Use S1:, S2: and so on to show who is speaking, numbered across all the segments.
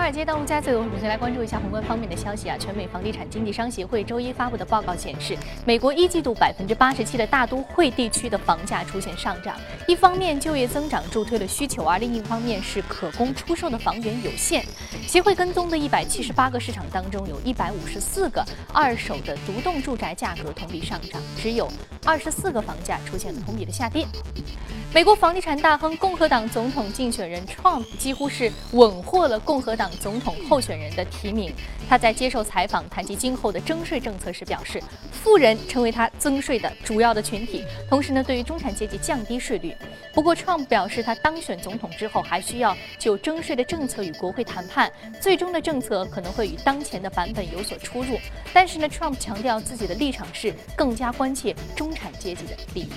S1: 华尔街到陆家嘴，我们先来关注一下宏观方面的消息啊。全美房地产经纪商协会周一发布的报告显示，美国一季度百分之八十七的大都会地区的房价出现上涨。一方面，就业增长助推了需求，而另一方面是可供出售的房源有限。协会跟踪的一百七十八个市场当中，有一百五十四个二手的独栋住宅价格同比上涨，只有二十四个房价出现了同比的下跌。美国房地产大亨、共和党总统竞选人 Trump 几乎是稳获了共和党总统候选人的提名。他在接受采访谈及今后的征税政策时表示，富人成为他增税的主要的群体，同时呢，对于中产阶级降低税率。不过，Trump 表示，他当选总统之后还需要就征税的政策与国会谈判，最终的政策可能会与当前的版本有所出入。但是呢，Trump 强调自己的立场是更加关切中产阶级的利益。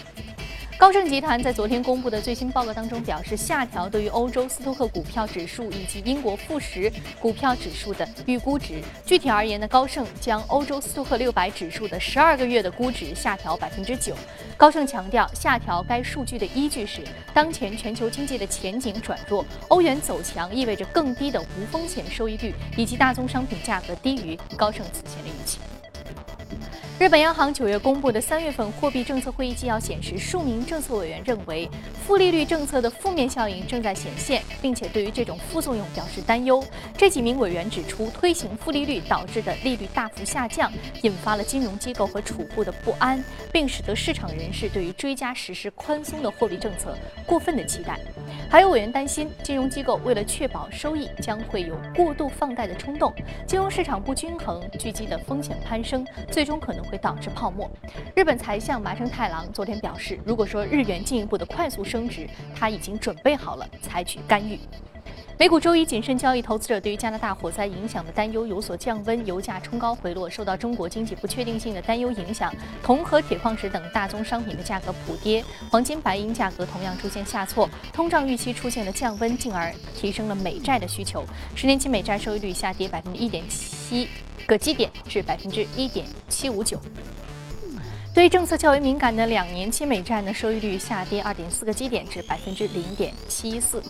S1: 高盛集团在昨天公布的最新报告当中表示，下调对于欧洲斯托克股票指数以及英国富时股票指数的预估值。具体而言呢，高盛将欧洲斯托克六百指数的十二个月的估值下调百分之九。高盛强调，下调该数据的依据是当前全球经济的前景转弱，欧元走强意味着更低的无风险收益率，以及大宗商品价格低于高盛此前的预期。日本央行九月公布的三月份货币政策会议纪要显示，数名政策委员认为，负利率政策的负面效应正在显现，并且对于这种副作用表示担忧。这几名委员指出，推行负利率导致的利率大幅下降，引发了金融机构和储户的不安，并使得市场人士对于追加实施宽松的货币政策过分的期待。还有委员担心，金融机构为了确保收益，将会有过度放贷的冲动，金融市场不均衡，聚集的风险攀升，最终可能会。导致泡沫。日本财相麻生太郎昨天表示，如果说日元进一步的快速升值，他已经准备好了采取干预。美股周一谨慎交易，投资者对于加拿大火灾影响的担忧有所降温，油价冲高回落，受到中国经济不确定性的担忧影响，铜和铁矿石等大宗商品的价格普跌，黄金、白银价格同样出现下挫，通胀预期出现了降温，进而提升了美债的需求。十年期美债收益率下跌百分之一点七。个基点至百分之一点七五九。对于政策较为敏感的两年期美债呢，收益率下跌二点四个基点至百分之零点七四。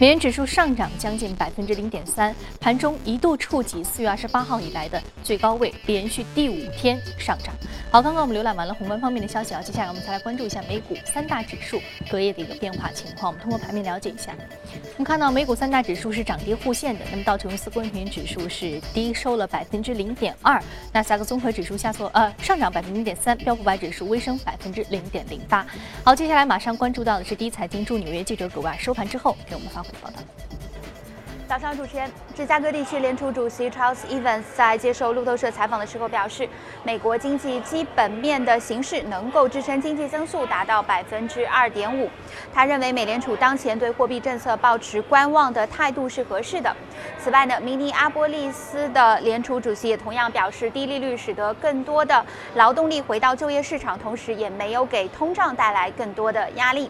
S1: 美元指数上涨将近百分之零点三，盘中一度触及四月二十八号以来的最高位，连续第五天上涨。好，刚刚我们浏览完了宏观方面的消息啊，接下来我们再来关注一下美股三大指数隔夜的一个变化情况。我们通过盘面了解一下，我们看到美股三大指数是涨跌互现的。那么道琼斯工业平均指数是低收了百分之零点二，纳斯达克综合指数下挫呃上涨百分之零点三，标普百指数微升百分之零点零八。好，接下来马上关注到的是第一财经驻纽约记者葛万收盘之后给我们发回的。报道。
S2: 早上，主持人，芝加哥地区联储主席 Charles Evans 在接受路透社采访的时候表示，美国经济基本面的形势能够支撑经济增速达到百分之二点五。他认为美联储当前对货币政策保持观望的态度是合适的。此外呢，明尼阿波利斯的联储主席也同样表示，低利率使得更多的劳动力回到就业市场，同时也没有给通胀带来更多的压力。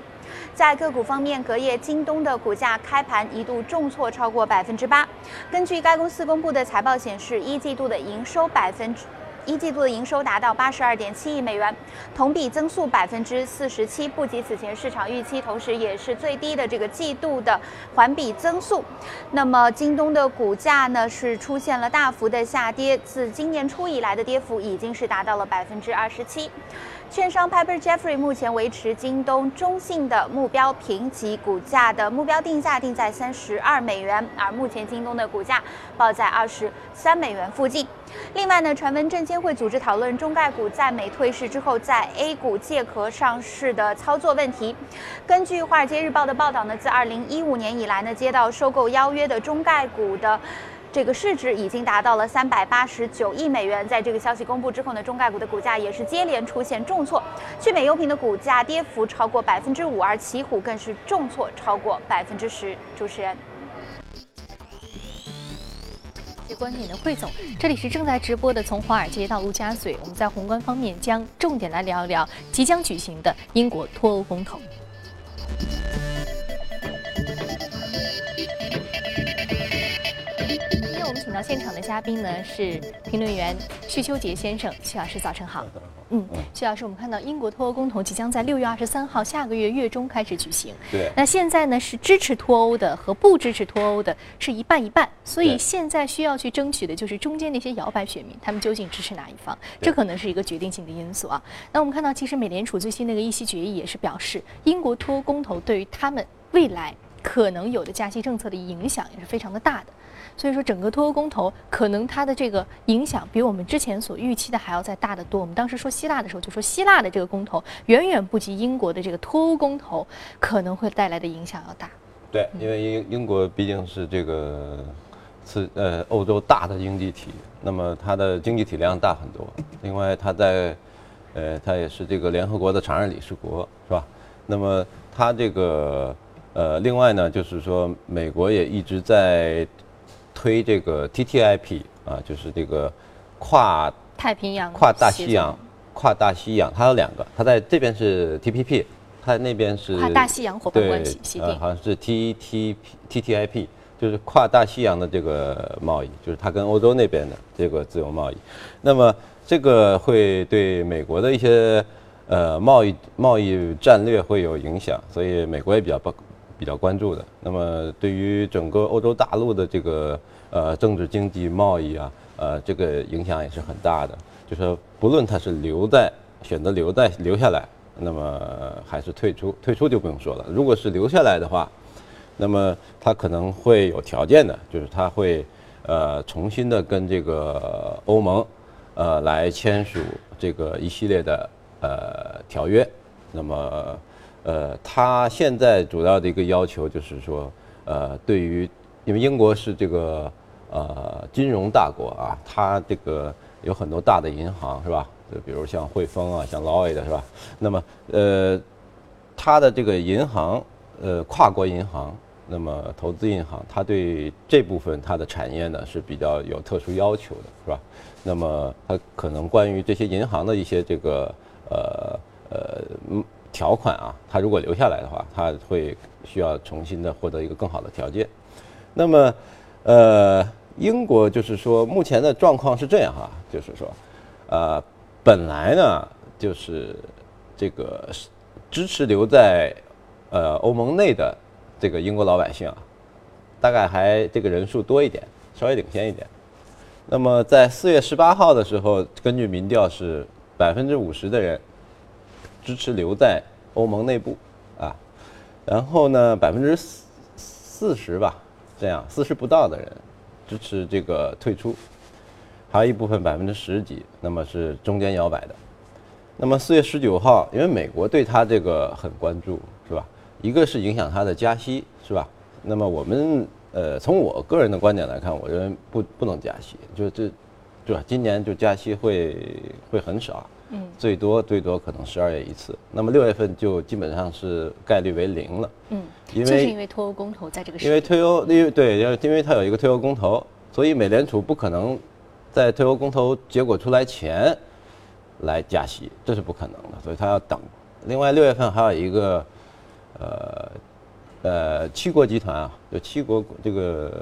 S2: 在个股方面，隔夜京东的股价开盘一度重挫超过百分之八。根据该公司公布的财报显示，一季度的营收百分之。一季度的营收达到八十二点七亿美元，同比增速百分之四十七，不及此前市场预期，同时也是最低的这个季度的环比增速。那么京东的股价呢是出现了大幅的下跌，自今年初以来的跌幅已经是达到了百分之二十七。券商 Piper Jeffrey 目前维持京东中性的目标评级，股价的目标定价定在三十二美元，而目前京东的股价报在二十三美元附近。另外呢，传闻证监会组织讨论中概股在美退市之后在 A 股借壳上市的操作问题。根据《华尔街日报》的报道呢，自2015年以来呢，接到收购邀约的中概股的这个市值已经达到了389亿美元。在这个消息公布之后呢，中概股的股价也是接连出现重挫，聚美优品的股价跌幅超过百分之五，而奇虎更是重挫超过百分之十。主持人。
S1: 观点的汇总，这里是正在直播的，从华尔街到陆家嘴，我们在宏观方面将重点来聊一聊即将举行的英国脱欧公投。到现场的嘉宾呢是评论员徐秋杰先生，徐老师早晨好。嗯，徐老师，我们看到英国脱欧公投即将在六月二十三号下个月月中开始举行。
S3: 对。
S1: 那现在呢是支持脱欧的和不支持脱欧的是一半一半，所以现在需要去争取的就是中间那些摇摆选民，他们究竟支持哪一方？这可能是一个决定性的因素啊。那我们看到，其实美联储最新那个议息决议也是表示，英国脱欧公投对于他们未来可能有的加息政策的影响也是非常的大的。所以说，整个脱欧公投可能它的这个影响比我们之前所预期的还要再大得多。我们当时说希腊的时候，就说希腊的这个公投远远不及英国的这个脱欧公投可能会带来的影响要大。
S3: 对，因为英英国毕竟是这个是呃欧洲大的经济体，那么它的经济体量大很多。另外，它在呃它也是这个联合国的常任理事国，是吧？那么它这个呃另外呢，就是说美国也一直在。推这个 TTIP 啊，就是这个跨
S1: 太平洋、
S3: 跨大西洋、跨大西洋，它有两个，它在这边是 TPP，它那边是
S1: 跨大西洋伙伴关系协定，
S3: 好像是 TTP TTIP，就是跨大西洋的这个贸易，就是它跟欧洲那边的这个自由贸易。那么这个会对美国的一些呃贸易贸易战略会有影响，所以美国也比较不。比较关注的，那么对于整个欧洲大陆的这个呃政治经济贸易啊，呃这个影响也是很大的。就说不论他是留在选择留在留下来，那么还是退出，退出就不用说了。如果是留下来的话，那么他可能会有条件的，就是他会呃重新的跟这个欧盟呃来签署这个一系列的呃条约，那么。呃，他现在主要的一个要求就是说，呃，对于，因为英国是这个呃金融大国啊，它这个有很多大的银行是吧？就比如像汇丰啊，像 Lloyd 是吧？那么呃，它的这个银行，呃，跨国银行，那么投资银行，它对这部分它的产业呢是比较有特殊要求的，是吧？那么它可能关于这些银行的一些这个呃呃嗯。条款啊，他如果留下来的话，他会需要重新的获得一个更好的条件。那么，呃，英国就是说目前的状况是这样哈，就是说，呃，本来呢就是这个支持留在呃欧盟内的这个英国老百姓啊，大概还这个人数多一点，稍微领先一点。那么在四月十八号的时候，根据民调是百分之五十的人。支持留在欧盟内部，啊，然后呢，百分之四四十吧，这样四十不到的人支持这个退出，还有一部分百分之十几，那么是中间摇摆的。那么四月十九号，因为美国对他这个很关注，是吧？一个是影响他的加息，是吧？那么我们呃，从我个人的观点来看，我认为不不能加息，就这，对吧？今年就加息会会很少。嗯，最多最多可能十二月一次，那么六月份就基本上是概率为零了。
S1: 嗯，因为就是因为脱欧公投在这个
S3: 因为脱欧，因为对，因为因为它有一个脱欧公投，所以美联储不可能在脱欧公投结果出来前来加息，这是不可能的，所以它要等。另外六月份还有一个呃呃七国集团啊，就七国这个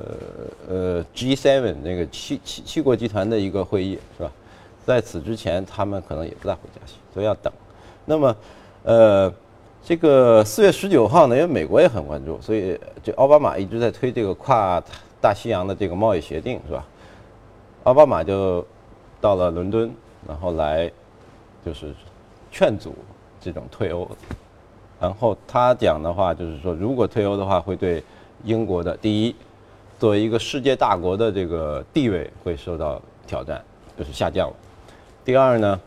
S3: 呃 G7 那个七七七国集团的一个会议是吧？在此之前，他们可能也不大会加息，所以要等。那么，呃，这个四月十九号呢，因为美国也很关注，所以就奥巴马一直在推这个跨大西洋的这个贸易协定，是吧？奥巴马就到了伦敦，然后来就是劝阻这种退欧。然后他讲的话就是说，如果退欧的话，会对英国的第一，作为一个世界大国的这个地位会受到挑战，就是下降了。第二呢，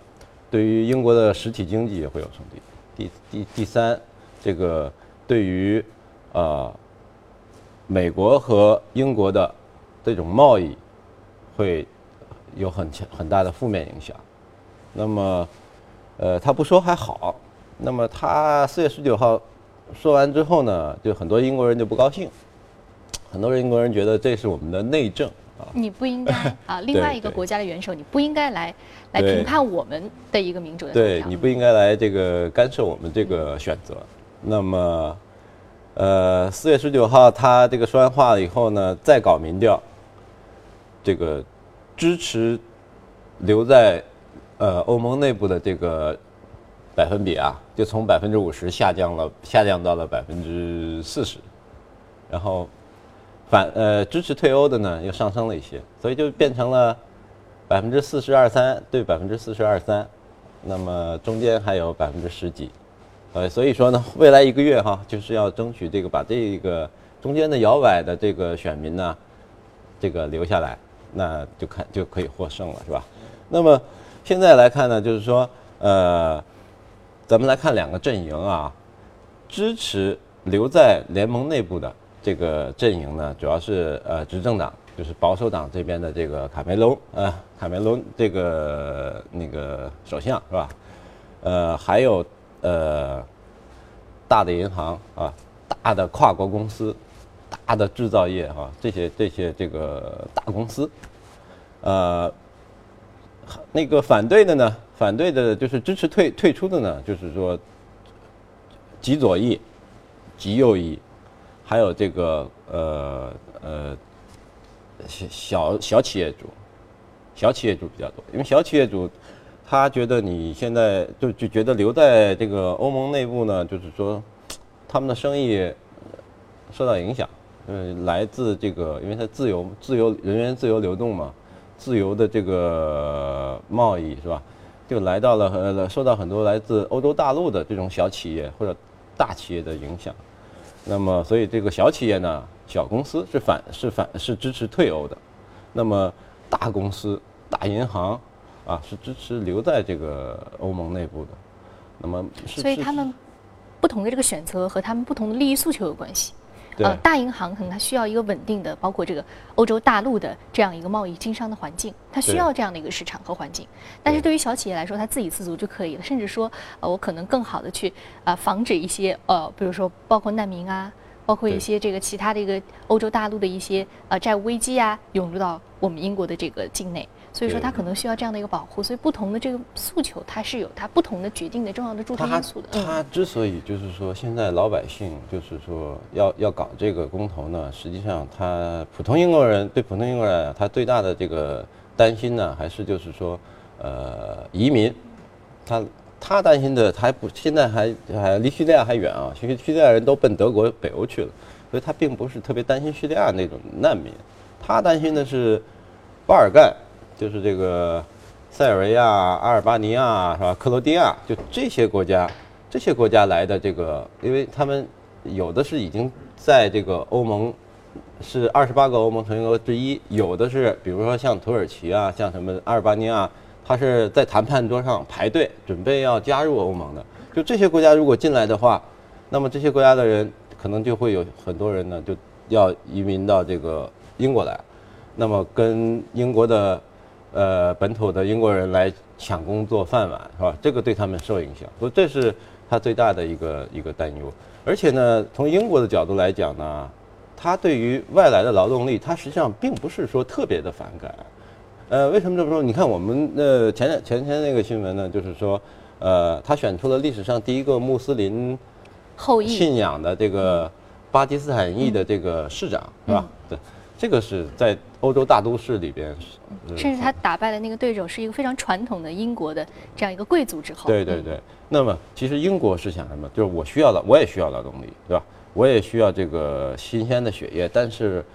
S3: 对于英国的实体经济也会有冲击。第第第三，这个对于呃美国和英国的这种贸易会有很强很大的负面影响。那么，呃，他不说还好。那么他四月十九号说完之后呢，就很多英国人就不高兴，很多英国人觉得这是我们的内政。
S1: 你不应该 啊！另外一个国家的元首，你不应该来来评判我们的一个民主的
S3: 对你不应该来这个干涉我们这个选择。那么，呃，四月十九号他这个说完话了以后呢，再搞民调，这个支持留在呃欧盟内部的这个百分比啊，就从百分之五十下降了，下降到了百分之四十，然后反呃支持退欧的呢又上升了一些，所以就变成了百分之四十二三对百分之四十二三，那么中间还有百分之十几，呃，所以说呢，未来一个月哈，就是要争取这个把这个中间的摇摆的这个选民呢，这个留下来，那就看就可以获胜了，是吧？那么现在来看呢，就是说，呃，咱们来看两个阵营啊，支持留在联盟内部的这个阵营呢，主要是呃执政党，就是保守党这边的这个卡梅隆，呃，卡梅隆这个那个首相是吧？呃，还有呃大的银行啊，大的跨国公司，大的制造业哈、这些这些这个大公司，呃，那个反对的呢，反对的就是支持退退出的呢，就是说极左翼、极右翼，还有这个呃呃小小小企业主，小企业主比较多，因为小企业主他觉得你现在就就觉得留在这个欧盟内部呢，就是说他们的生意受到影响，嗯，来自这个，因为它自由自由人员自由流动嘛，自由的这个贸易是吧？就来到了呃受到很多来自欧洲大陆的这种小企业或者大企业的影响。那么，所以这个小企业呢，小公司是反是反是支持退欧的，那么大公司、大银行啊是支持留在这个欧盟内部的。那么，
S1: 所以他们不同的这个选择和他们不同的利益诉求有关系。
S3: 对
S1: 呃，大银行可能它需要一个稳定的，包括这个欧洲大陆的这样一个贸易经商的环境，它需要这样的一个市场和环境。但是对于小企业来说，它自给自足就可以了，甚至说，呃，我可能更好的去呃防止一些呃，比如说包括难民啊，包括一些这个其他的一个欧洲大陆的一些呃债务危机啊，涌入到我们英国的这个境内。所以说，
S3: 对
S1: 它可能需要这样的一个保护。所以，不同的这个诉求，它是有它不同的决定的重要的助推因素的。嗯
S3: 他之所以就是说现在老百姓就是说要要搞这个公投呢，实际上他普通英国人对普通英国人啊，他最大的这个担心呢，还是就是说呃移民，他他担心的他还不现在还还离叙利亚还远啊，其实叙利亚人都奔德国北欧去了，所以他并不是特别担心叙利亚那种难民，他担心的是巴尔干，就是这个塞尔维亚、阿尔巴尼亚是吧？克罗地亚，就这些国家，这些国家来的这个，因为他们有的是已经在这个欧盟是二十八个欧盟成员国之一，有的是比如说像土耳其啊，像什么阿尔巴尼亚，他是在谈判桌上排队准备要加入欧盟的。就这些国家如果进来的话，那么这些国家的人可能就会有很多人呢，就要移民到这个英国来，那么跟英国的呃本土的英国人来抢工作饭碗是吧？这个对他们受影响，所以这是他最大的一个一个担忧。而且呢，从英国的角度来讲呢，他对于外来的劳动力，他实际上并不是说特别的反感。呃，为什么这么说？你看我们呃前两前天那个新闻呢，就是说，呃，他选出了历史上第一个穆斯林
S1: 后裔
S3: 信仰的这个巴基斯坦裔的这个市长，是吧？对，这个是在欧洲大都市里边，呃
S1: 甚至他打败的那个对手是一个非常传统的英国的这样一个贵族之后，嗯
S3: 对对对。那么其实英国是想什么？就是我需要了，我也需要劳动力，对吧？我也需要这个新鲜的血液，但是，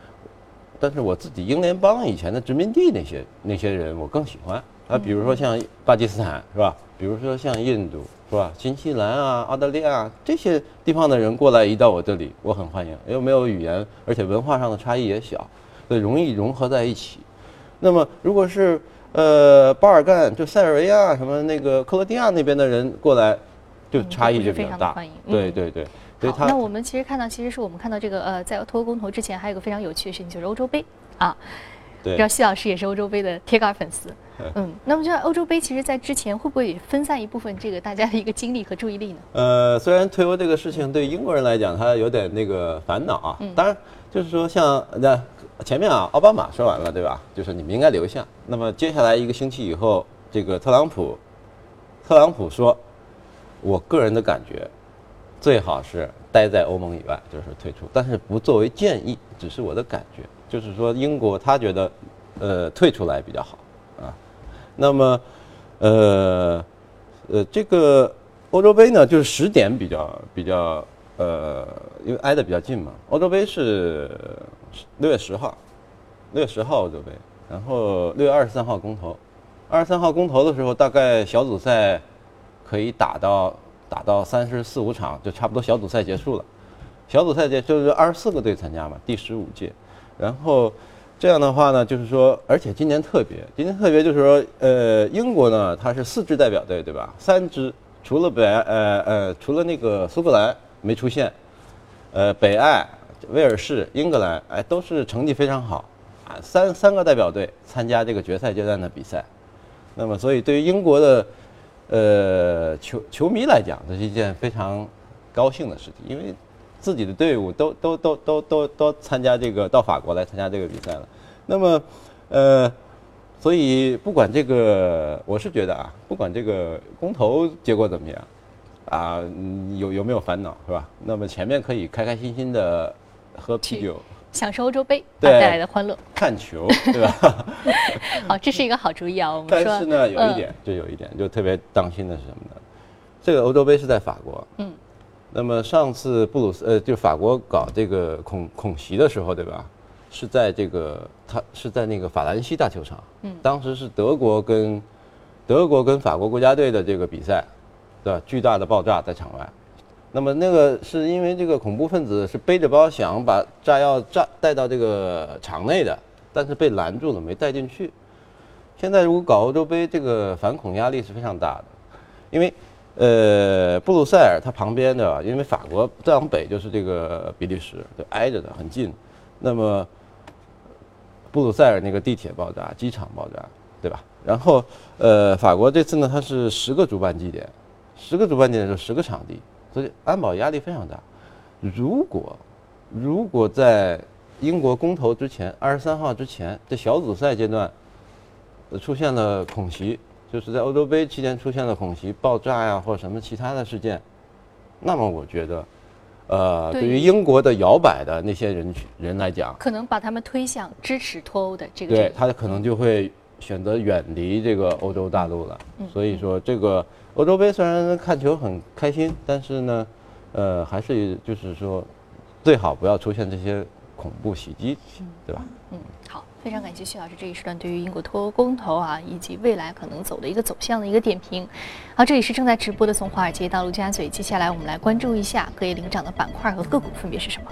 S3: 但是我自己英联邦以前的殖民地那些那些人，我更喜欢啊，比如说像巴基斯坦，是吧？比如说像印度，是吧？新西兰啊、澳大利亚这些地方的人过来一到我这里，我很欢迎，因为没有语言，而且文化上的差异也小，所以容易融合在一起。那么如果是呃巴尔干，就塞尔维亚什么那个克罗地亚那边的人过来，就
S1: 嗯
S3: 差异
S1: 就非
S3: 就比较大
S1: 欢迎。嗯
S3: 对对对，所以
S1: 好，
S3: 他
S1: 那我们其实看到，其实是我们看到这个呃，在脱欧公投之前，还有一个非常有趣的事情，就是欧洲杯啊。
S3: 对
S1: 知道谢老师也是欧洲杯的铁杆粉丝
S3: 嗯，
S1: 嗯，那么就欧洲杯，其实在之前会不会也分散一部分这个大家的一个精力和注意力呢？
S3: 呃，虽然退欧这个事情对英国人来讲，他有点那个烦恼啊。
S1: 嗯
S3: 当然，就是说像那前面啊，奥巴马说完了，对吧？就是你们应该留下。那么接下来一个星期以后，这个特朗普，特朗普说，我个人的感觉，最好是待在欧盟以外，就是退出，但是不作为建议，只是我的感觉。就是说，英国他觉得呃退出来比较好啊。那么呃呃这个欧洲杯呢，就是时点比较比较呃，因为挨得比较近嘛。欧洲杯是六月十号，六月十号欧洲杯，然后六月二十三号公投，二十三号公投的时候，大概小组赛可以打到打到三十四五场，就差不多小组赛结束了。小组赛结就是二十四个队参加嘛，第十五届。然后这样的话呢，就是说，而且今年特别，今年特别就是说，呃，英国呢它是四支代表队，对吧？三支，除了北呃呃除了那个苏格兰没出现，呃，北爱、威尔士、英格兰，哎，都是成绩非常好啊，三三个代表队参加这个决赛阶段的比赛。那么，所以对于英国的呃球球迷来讲，这是一件非常高兴的事情，因为。自己的队伍都都都都都都参加这个到法国来参加这个比赛了，那么，呃，所以不管这个，我是觉得啊，不管这个公投结果怎么样，啊，有有没有烦恼是吧？那么前面可以开开心心的喝啤酒，
S1: 享受欧洲杯带来的欢乐，
S3: 看球对吧？
S1: 好，这是一个好主意啊。我们
S3: 说，但是呢，有一点，就有一点，就特别当心的是什么呢？这个欧洲杯是在法国，嗯。那么上次布鲁斯呃，就法国搞这个恐恐袭的时候，对吧？是在这个，他是在那个法兰西大球场。嗯。当时是德国跟德国跟法国国家队的这个比赛，对吧？巨大的爆炸在场外。那么那个是因为这个恐怖分子是背着包想把炸药炸带到这个场内的，但是被拦住了，没带进去。现在如果搞欧洲杯，这个反恐压力是非常大的，因为。呃，布鲁塞尔它旁边的，因为法国再往北就是这个比利时，就挨着的很近。那么，布鲁塞尔那个地铁爆炸，机场爆炸，对吧？然后，呃，法国这次呢，它是十个主办地点，十个主办地点就十个场地，所以安保压力非常大。如果如果在英国公投之前，二十三号之前，这小组赛阶段出现了恐袭。就是在欧洲杯期间出现了恐袭、爆炸呀，或者什么其他的事件，那么我觉得，呃，对于英国的摇摆的那些人群人来讲，
S1: 可能把他们推向支持脱欧的这个，
S3: 对他可能就会选择远离这个欧洲大陆了。所以说，这个欧洲杯虽然看球很开心，但是呢，呃，还是就是说，最好不要出现这些恐怖袭击，对吧？
S1: 嗯，好。非常感谢徐老师这一时段对于英国脱欧公投啊，以及未来可能走的一个走向的一个点评。好，这里是正在直播的从华尔街到陆家嘴，接下来我们来关注一下各业领涨的板块和个股分别是什么。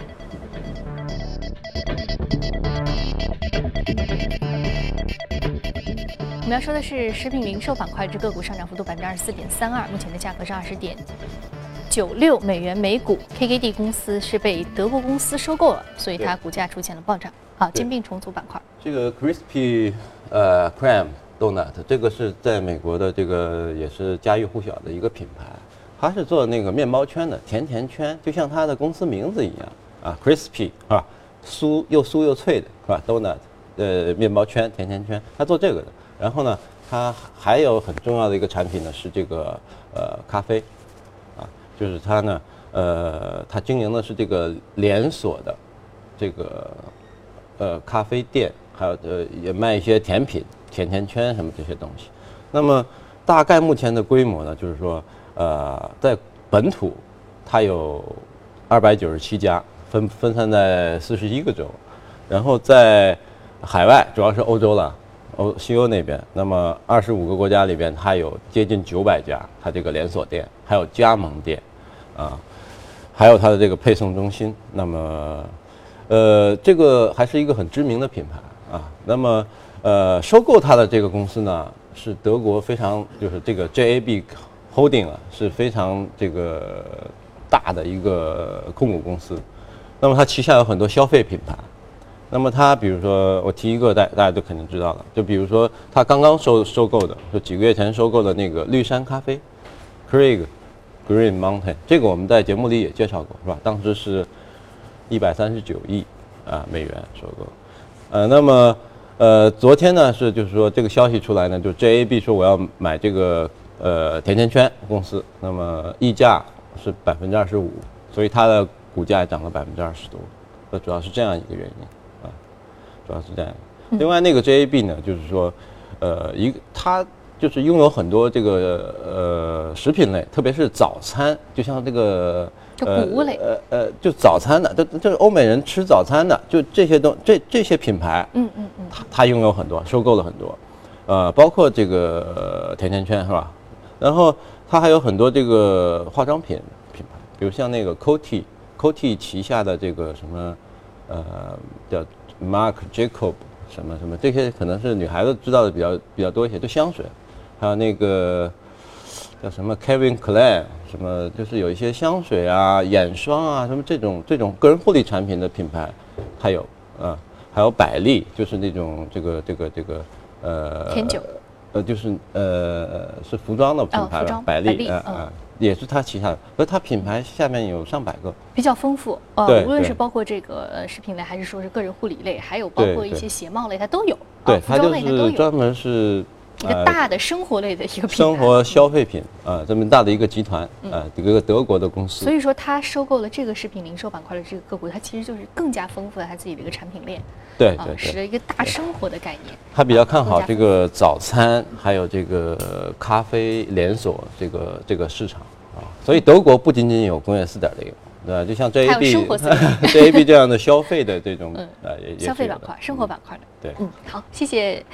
S1: 我们要说的是食品零售板块，这个股上涨幅度百分之二十四点三二，目前的价格是二十点九六美元每股。KKD 公司是被德国公司收购了，所以它股价出现了暴涨。好，兼并重组板块。
S3: 这个 Crispy 呃 Creme Donut，这个是在美国的这个也是家喻户晓的一个品牌，它是做那个面包圈的，甜甜圈，就像它的公司名字一样啊，Crispy 是吧？酥又酥又脆的是吧？Donut 呃面包圈，甜甜圈，它做这个的。然后呢，它还有很重要的一个产品呢是这个呃咖啡，啊，就是它呢呃它经营的是这个连锁的这个。呃，咖啡店还有呃，也卖一些甜品、甜甜圈什么这些东西。那么，大概目前的规模呢，就是说，呃，在本土，它有二百九十七家，分分散在四十一个州。然后在海外，主要是欧洲了，欧西欧那边。那么二十五个国家里边，它有接近九百家，它这个连锁店，还有加盟店，啊，还有它的这个配送中心。那么。呃，这个还是一个很知名的品牌啊。那么，呃，收购它的这个公司呢，是德国非常就是这个 JAB Holding 啊，是非常这个大的一个控股公司。那么它旗下有很多消费品牌。那么它比如说，我提一个大大家都肯定知道了，就比如说它刚刚收收购的，就几个月前收购的那个绿山咖啡，Craig Green Mountain，这个我们在节目里也介绍过，是吧？当时是。一百三十九亿啊美元收购，呃，那么呃，昨天呢是就是说这个消息出来呢，就 JAB 说我要买这个呃甜甜圈公司，那么溢价是百分之二十五，所以它的股价涨了百分之二十多，那主要是这样一个原因啊，主要是这样。另外那个 JAB 呢，就是说，呃，一它就是拥有很多这个呃食品类，特别是早餐，就像这个
S1: 就谷物类。
S3: 呃呃，就早餐的，这这是欧美人吃早餐的，就这些东这这些品牌，
S1: 嗯嗯嗯，
S3: 他他拥有很多，收购了很多，呃，包括这个呃甜甜圈是吧？然后他还有很多这个化妆品品牌，比如像那个 Coty，Coty 旗下的这个什么呃叫 Marc Jacob 什么什么，这些可能是女孩子知道的比较比较多一些，就香水，还有那个叫什么 Kevin Klein 什么，就是有一些香水啊、眼霜啊什么这种这种个人护理产品的品牌，它有啊，还有百丽，就是那种这个这个这个呃
S1: 甜酒。
S3: 呃，就是呃，是服装的品牌吧，百丽啊啊，也是它旗下的，而它品牌下面有上百个，
S1: 比较丰富。呃，无论是包括这个食品类，还是说是个人护理类，还有包括一些鞋帽类，它都有。
S3: 对，
S1: 它就。
S3: 是专门是
S1: 一个大的生活类的一个。
S3: 生活消费品啊，这么大的一个集团啊，一个德国的公司。
S1: 所以说，他收购了这个食品零售板块的这个个股，它其实就是更加丰富了它自己的一个产品链。
S3: 对对，
S1: 使得一个大生活的概念。
S3: 他比较看好这个早餐，还有这个咖啡连锁这个这个市场啊。所以德国不仅仅有工业四点零，对吧？就像 JAB、JAB 这样的消费的这种
S1: 呃消费板块、生活板块的。
S3: 对，
S1: 嗯，好，谢谢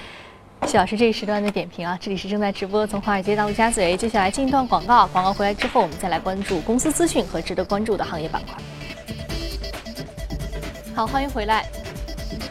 S1: 谢老师这一时段的点评啊。这里是正在直播从华尔街到陆家嘴，接下来进一段广告，广告回来之后，我们再来关注公司资讯和值得关注的行业板块。好，欢迎回来。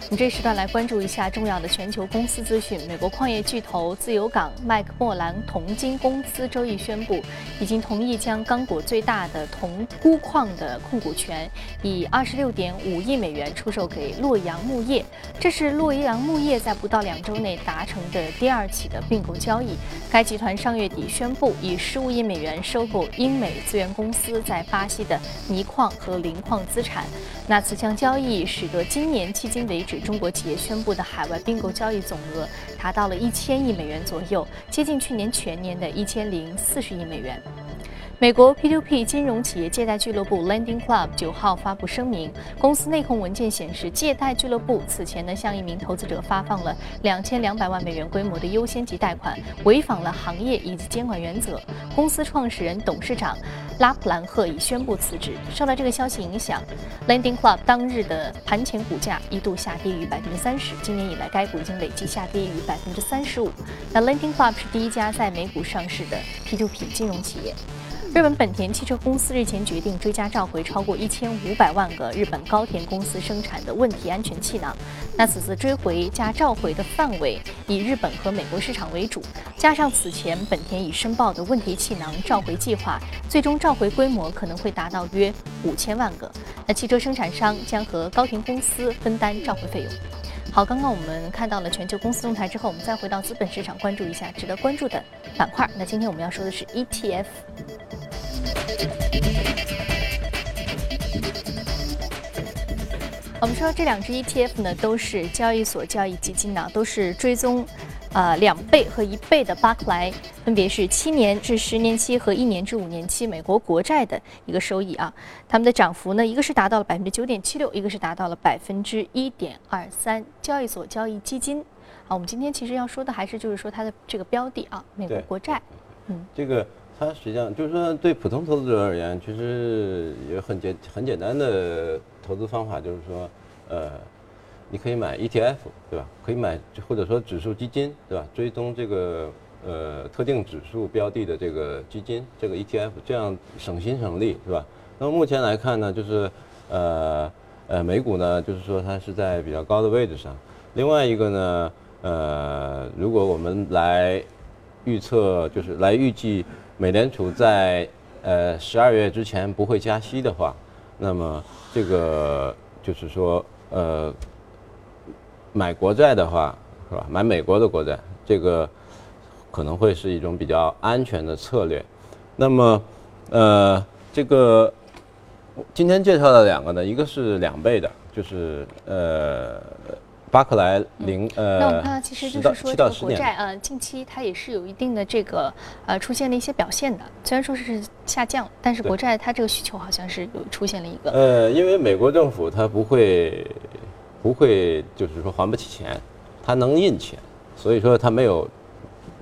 S1: 我们这时段来关注一下重要的全球公司资讯。美国矿业巨头自由港麦克莫兰铜金公司周一宣布，已经同意将刚果最大的铜钴矿的控股权以二十六点五亿美元出售给洛阳木业。这是洛阳木业在不到两周内达成的第二起的并购交易。该集团上月底宣布以十五亿美元收购英美资源公司在巴西的泥矿和磷矿资产。那此项交易使得今年迄今为止中国企业宣布的海外并购交易总额达到了一千亿美元左右，接近去年全年的一千零四十亿美元。美国 P2P 金融企业借贷俱乐部 Lending Club 九号发布声明，公司内控文件显示，借贷俱乐部此前呢向一名投资者发放了两千两百万美元规模的优先级贷款，违反了行业以及监管原则。公司创始人、董事长拉普兰赫已宣布辞职。受到这个消息影响，Lending Club 当日的盘前股价一度下跌逾百分之三十，今年以来该股已经累计下跌逾百分之三十五。那 Lending Club 是第一家在美股上市的 P2P 金融企业。日本本田汽车公司日前决定追加召回超过一千五百万个日本高田公司生产的问题安全气囊。那此次追回加召回的范围以日本和美国市场为主，加上此前本田已申报的问题气囊召回计划，最终召回规模可能会达到约五千万个。那汽车生产商将和高田公司分担召回费用。好，刚刚我们看到了全球公司动态之后，我们再回到资本市场，关注一下值得关注的板块。那今天我们要说的是 ETF。我们说这两只 ETF 呢，都是交易所交易基金呢，都是追踪，呃两倍和一倍的巴克莱，分别是七年至十年期和一年至五年期美国国债的一个收益啊。它们的涨幅呢，一个是达到了百分之九点七六，一个是达到了百分之一点二三。交易所交易基金啊，我们今天其实要说的还是就是说它的这个标的啊，美国国债，
S3: 嗯，这个。它实际上就是说，对普通投资者而言，其实也很简很简单的投资方法，就是说，呃，你可以买 ETF，对吧？可以买或者说指数基金，对吧？追踪这个呃特定指数标的的这个基金，这个 ETF，这样省心省力，是吧？那么目前来看呢，就是呃呃美股呢，就是说它是在比较高的位置上。另外一个呢，呃，如果我们来预测，就是来预计。美联储在呃十二月之前不会加息的话，那么这个就是说呃买国债的话是吧？买美国的国债，这个可能会是一种比较安全的策略。那么呃这个今天介绍的两个呢，一个是两倍的，就是呃。巴克莱零呃，
S1: 那我们看到其实就是说这个国债呃，近期它也是有一定的这个呃出现了一些表现的，虽然说是下降，但是国债它这个需求好像是有出现了一个。
S3: 呃，因为美国政府它不会不会就是说还不起钱，它能印钱，所以说它没有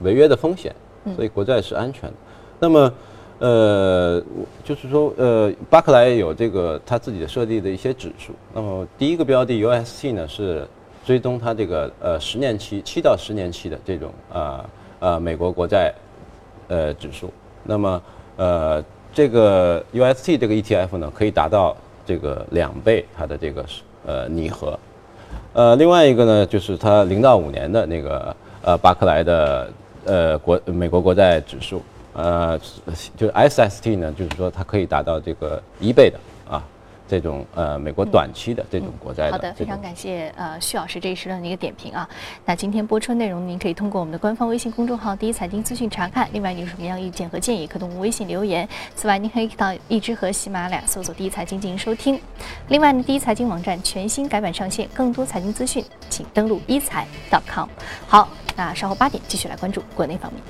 S3: 违约的风险，所以国债是安全的。那么，呃，就是说，呃，巴克莱有这个他自己的设立的一些指数。那么第一个标的 UST 呢是追踪它这个呃十年期、七到十年期的这种啊啊美国国债呃指数。那么呃这个 UST 这个 ETF 呢可以达到这个两倍它的这个呃拟合。呃，另外一个呢就是它零到五年的那个呃巴克莱的呃国美国国债指数。呃，就是 SST 呢，就是说它可以达到这个一倍的，这种呃美国短期的这种国债的。
S1: 好的，非常感谢呃徐老师这一时段的一个点评啊。那今天播出内容，您可以通过我们的官方微信公众号“第一财经资讯”查看。另外，有什么样意见和建议，可通过微信留言。此外，您可以到荔枝和喜马拉雅搜索“第一财经”进行收听。另外呢，第一财经网站全新改版上线，更多财经资讯，请登录一财 .com。好，那稍后八点继续来关注国内方面。